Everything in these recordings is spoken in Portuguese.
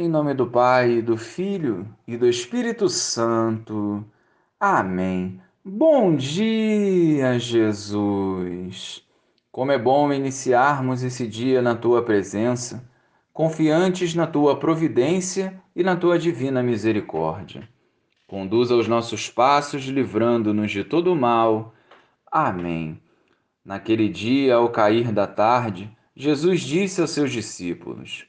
Em nome do Pai, do Filho e do Espírito Santo. Amém. Bom dia, Jesus. Como é bom iniciarmos esse dia na tua presença, confiantes na tua providência e na tua divina misericórdia. Conduza os nossos passos, livrando-nos de todo mal. Amém. Naquele dia, ao cair da tarde, Jesus disse aos seus discípulos: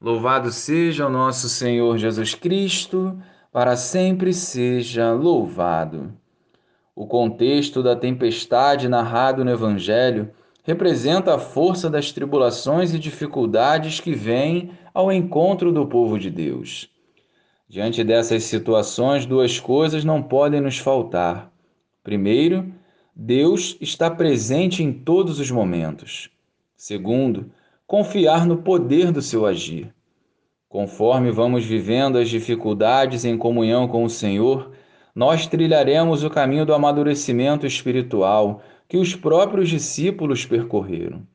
Louvado seja o nosso Senhor Jesus Cristo, para sempre seja louvado. O contexto da tempestade narrado no Evangelho representa a força das tribulações e dificuldades que vêm ao encontro do povo de Deus. Diante dessas situações, duas coisas não podem nos faltar Primeiro, Deus está presente em todos os momentos. Segundo, confiar no poder do seu agir. Conforme vamos vivendo as dificuldades em comunhão com o Senhor, nós trilharemos o caminho do amadurecimento espiritual que os próprios discípulos percorreram.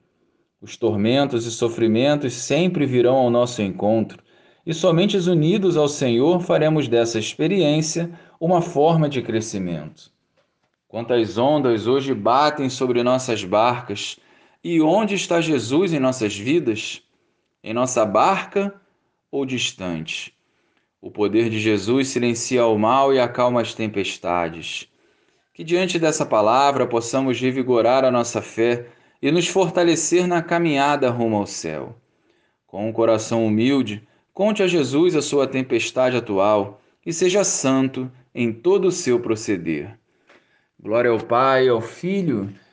Os tormentos e sofrimentos sempre virão ao nosso encontro, e somente unidos ao Senhor faremos dessa experiência uma forma de crescimento. Quantas ondas hoje batem sobre nossas barcas, e onde está Jesus em nossas vidas? Em nossa barca ou distante? O poder de Jesus silencia o mal e acalma as tempestades. Que diante dessa palavra possamos revigorar a nossa fé e nos fortalecer na caminhada rumo ao céu. Com um coração humilde, conte a Jesus a sua tempestade atual e seja santo em todo o seu proceder. Glória ao Pai, ao Filho